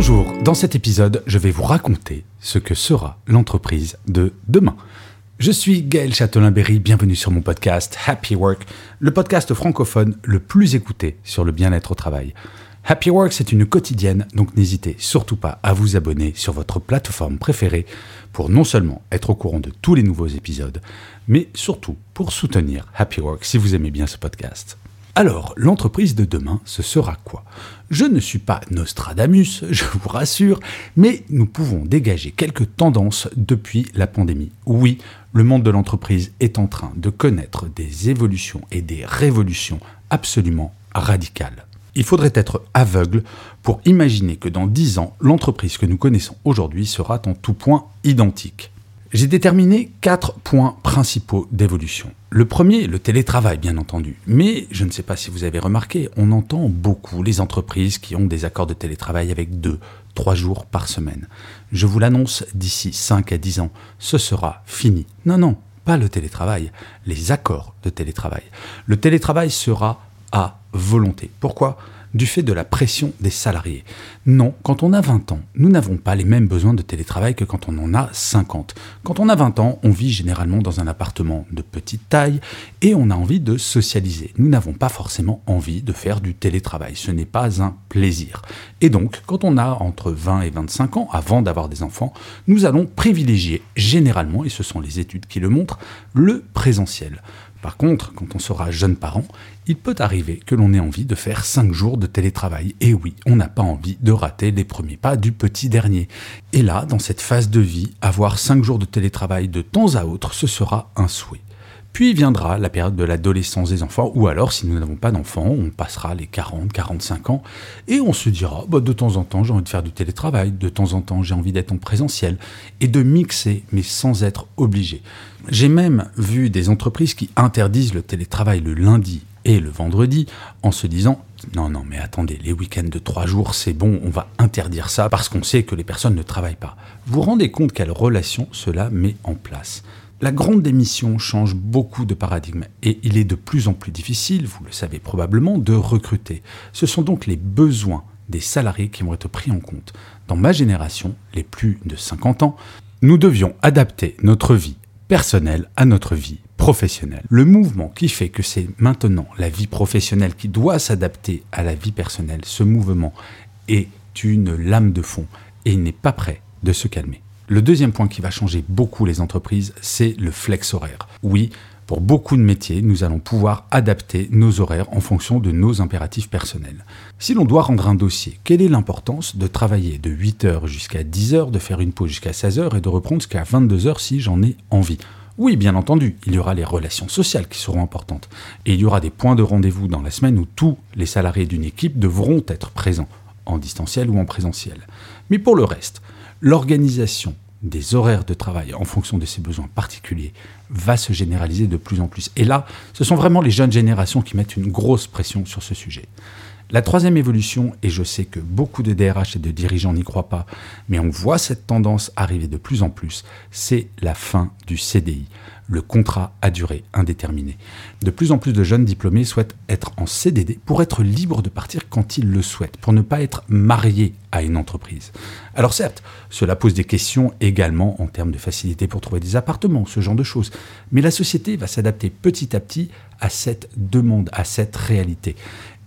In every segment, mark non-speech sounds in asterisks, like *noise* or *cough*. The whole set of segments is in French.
Bonjour, dans cet épisode, je vais vous raconter ce que sera l'entreprise de demain. Je suis Gaël Châtelain-Berry, bienvenue sur mon podcast Happy Work, le podcast francophone le plus écouté sur le bien-être au travail. Happy Work, c'est une quotidienne, donc n'hésitez surtout pas à vous abonner sur votre plateforme préférée pour non seulement être au courant de tous les nouveaux épisodes, mais surtout pour soutenir Happy Work si vous aimez bien ce podcast. Alors, l'entreprise de demain, ce sera quoi? Je ne suis pas Nostradamus, *laughs* je vous rassure, mais nous pouvons dégager quelques tendances depuis la pandémie. Oui, le monde de l'entreprise est en train de connaître des évolutions et des révolutions absolument radicales. Il faudrait être aveugle pour imaginer que dans 10 ans, l'entreprise que nous connaissons aujourd'hui sera en tout point identique. J'ai déterminé quatre points principaux d'évolution. Le premier, le télétravail, bien entendu. Mais je ne sais pas si vous avez remarqué, on entend beaucoup les entreprises qui ont des accords de télétravail avec deux, trois jours par semaine. Je vous l'annonce, d'ici 5 à 10 ans, ce sera fini. Non, non, pas le télétravail, les accords de télétravail. Le télétravail sera à volonté. Pourquoi? Du fait de la pression des salariés. Non, quand on a 20 ans, nous n'avons pas les mêmes besoins de télétravail que quand on en a 50. Quand on a 20 ans, on vit généralement dans un appartement de petite taille et on a envie de socialiser. Nous n'avons pas forcément envie de faire du télétravail. Ce n'est pas un plaisir. Et donc, quand on a entre 20 et 25 ans, avant d'avoir des enfants, nous allons privilégier généralement, et ce sont les études qui le montrent, le présentiel. Par contre, quand on sera jeune parent, il peut arriver que l'on ait envie de faire 5 jours de télétravail. Et oui, on n'a pas envie de rater les premiers pas du petit dernier. Et là, dans cette phase de vie, avoir 5 jours de télétravail de temps à autre, ce sera un souhait. Puis viendra la période de l'adolescence des enfants, ou alors si nous n'avons pas d'enfants, on passera les 40, 45 ans, et on se dira, bah, de temps en temps j'ai envie de faire du télétravail, de temps en temps j'ai envie d'être en présentiel, et de mixer, mais sans être obligé. J'ai même vu des entreprises qui interdisent le télétravail le lundi et le vendredi en se disant non, non, mais attendez, les week-ends de trois jours, c'est bon, on va interdire ça parce qu'on sait que les personnes ne travaillent pas. Vous vous rendez compte quelle relation cela met en place? La grande démission change beaucoup de paradigmes et il est de plus en plus difficile, vous le savez probablement, de recruter. Ce sont donc les besoins des salariés qui vont être pris en compte. Dans ma génération, les plus de 50 ans, nous devions adapter notre vie personnelle à notre vie professionnelle. Le mouvement qui fait que c'est maintenant la vie professionnelle qui doit s'adapter à la vie personnelle, ce mouvement est une lame de fond et n'est pas prêt de se calmer. Le deuxième point qui va changer beaucoup les entreprises, c'est le flex horaire. Oui, pour beaucoup de métiers, nous allons pouvoir adapter nos horaires en fonction de nos impératifs personnels. Si l'on doit rendre un dossier, quelle est l'importance de travailler de 8h jusqu'à 10h, de faire une pause jusqu'à 16h et de reprendre jusqu'à 22h si j'en ai envie? Oui, bien entendu, il y aura les relations sociales qui seront importantes. Et il y aura des points de rendez-vous dans la semaine où tous les salariés d'une équipe devront être présents, en distanciel ou en présentiel. Mais pour le reste, l'organisation des horaires de travail en fonction de ses besoins particuliers va se généraliser de plus en plus. Et là, ce sont vraiment les jeunes générations qui mettent une grosse pression sur ce sujet. La troisième évolution, et je sais que beaucoup de DRH et de dirigeants n'y croient pas, mais on voit cette tendance arriver de plus en plus, c'est la fin du CDI, le contrat à durée indéterminée. De plus en plus de jeunes diplômés souhaitent être en CDD pour être libres de partir quand ils le souhaitent, pour ne pas être mariés à une entreprise. Alors certes, cela pose des questions également en termes de facilité pour trouver des appartements, ce genre de choses, mais la société va s'adapter petit à petit à cette demande, à cette réalité.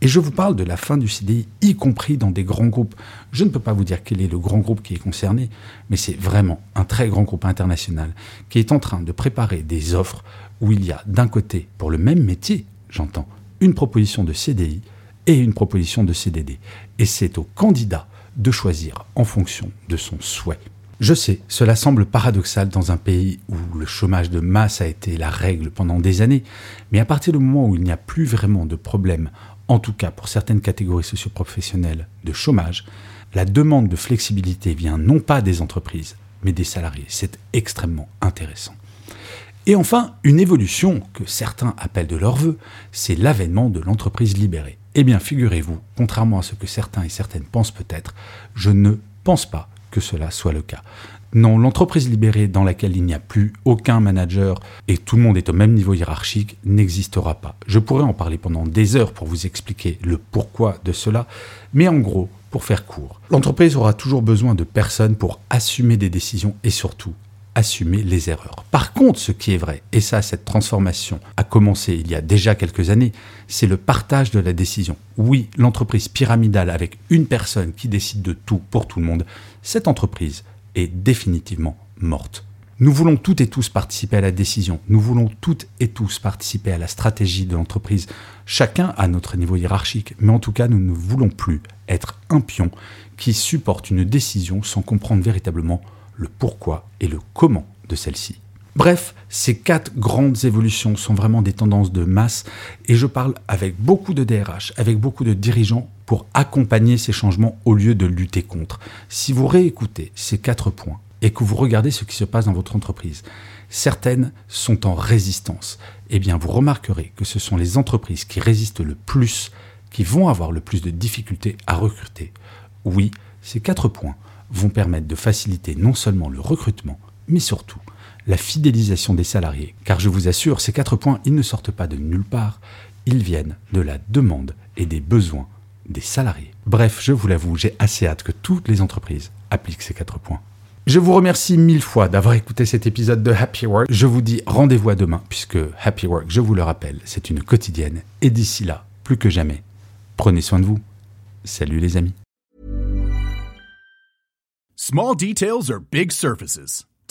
Et je vous parle de la fin du CDI, y compris dans des grands groupes. Je ne peux pas vous dire quel est le grand groupe qui est concerné, mais c'est vraiment un très grand groupe international qui est en train de préparer des offres où il y a d'un côté, pour le même métier, j'entends, une proposition de CDI et une proposition de CDD. Et c'est au candidat de choisir en fonction de son souhait. Je sais, cela semble paradoxal dans un pays où le chômage de masse a été la règle pendant des années, mais à partir du moment où il n'y a plus vraiment de problème en tout cas pour certaines catégories socioprofessionnelles de chômage, la demande de flexibilité vient non pas des entreprises, mais des salariés. C'est extrêmement intéressant. Et enfin, une évolution que certains appellent de leur vœu, c'est l'avènement de l'entreprise libérée. Eh bien, figurez-vous, contrairement à ce que certains et certaines pensent peut-être, je ne pense pas que cela soit le cas. Non, l'entreprise libérée dans laquelle il n'y a plus aucun manager et tout le monde est au même niveau hiérarchique n'existera pas. Je pourrais en parler pendant des heures pour vous expliquer le pourquoi de cela, mais en gros, pour faire court, l'entreprise aura toujours besoin de personnes pour assumer des décisions et surtout assumer les erreurs. Par contre, ce qui est vrai, et ça, cette transformation a commencé il y a déjà quelques années, c'est le partage de la décision. Oui, l'entreprise pyramidale avec une personne qui décide de tout pour tout le monde, cette entreprise est définitivement morte. Nous voulons toutes et tous participer à la décision, nous voulons toutes et tous participer à la stratégie de l'entreprise, chacun à notre niveau hiérarchique, mais en tout cas nous ne voulons plus être un pion qui supporte une décision sans comprendre véritablement le pourquoi et le comment de celle-ci. Bref, ces quatre grandes évolutions sont vraiment des tendances de masse et je parle avec beaucoup de DRH, avec beaucoup de dirigeants pour accompagner ces changements au lieu de lutter contre. Si vous réécoutez ces quatre points et que vous regardez ce qui se passe dans votre entreprise, certaines sont en résistance. Eh bien, vous remarquerez que ce sont les entreprises qui résistent le plus qui vont avoir le plus de difficultés à recruter. Oui, ces quatre points vont permettre de faciliter non seulement le recrutement, mais surtout la fidélisation des salariés. Car je vous assure, ces quatre points, ils ne sortent pas de nulle part, ils viennent de la demande et des besoins des salariés. Bref, je vous l'avoue, j'ai assez hâte que toutes les entreprises appliquent ces quatre points. Je vous remercie mille fois d'avoir écouté cet épisode de Happy Work. Je vous dis rendez-vous à demain, puisque Happy Work, je vous le rappelle, c'est une quotidienne. Et d'ici là, plus que jamais, prenez soin de vous. Salut les amis. Small details are big surfaces.